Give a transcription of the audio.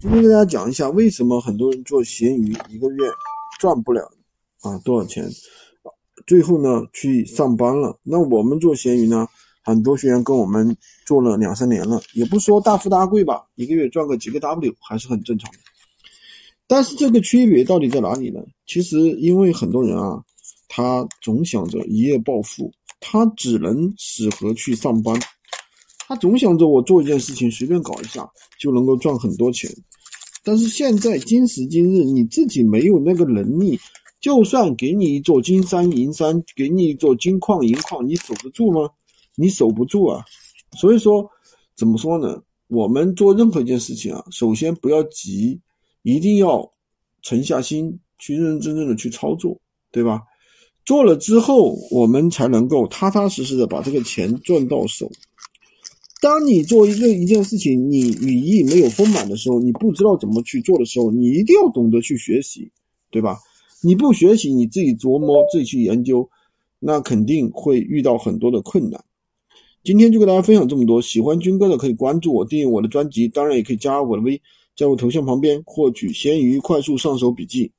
今天跟大家讲一下，为什么很多人做闲鱼一个月赚不了啊多少钱，最后呢去上班了。那我们做闲鱼呢，很多学员跟我们做了两三年了，也不说大富大贵吧，一个月赚个几个 W 还是很正常的。但是这个区别到底在哪里呢？其实因为很多人啊，他总想着一夜暴富，他只能适合去上班。他总想着我做一件事情随便搞一下就能够赚很多钱，但是现在今时今日你自己没有那个能力，就算给你一座金山银山，给你一座金矿银矿，你守得住吗？你守不住啊！所以说，怎么说呢？我们做任何一件事情啊，首先不要急，一定要沉下心去认认真真的去操作，对吧？做了之后，我们才能够踏踏实实的把这个钱赚到手。当你做一个一件事情，你羽翼没有丰满的时候，你不知道怎么去做的时候，你一定要懂得去学习，对吧？你不学习，你自己琢磨，自己去研究，那肯定会遇到很多的困难。今天就跟大家分享这么多，喜欢军哥的可以关注我，订阅我的专辑，当然也可以加我的微，在我头像旁边获取闲鱼快速上手笔记。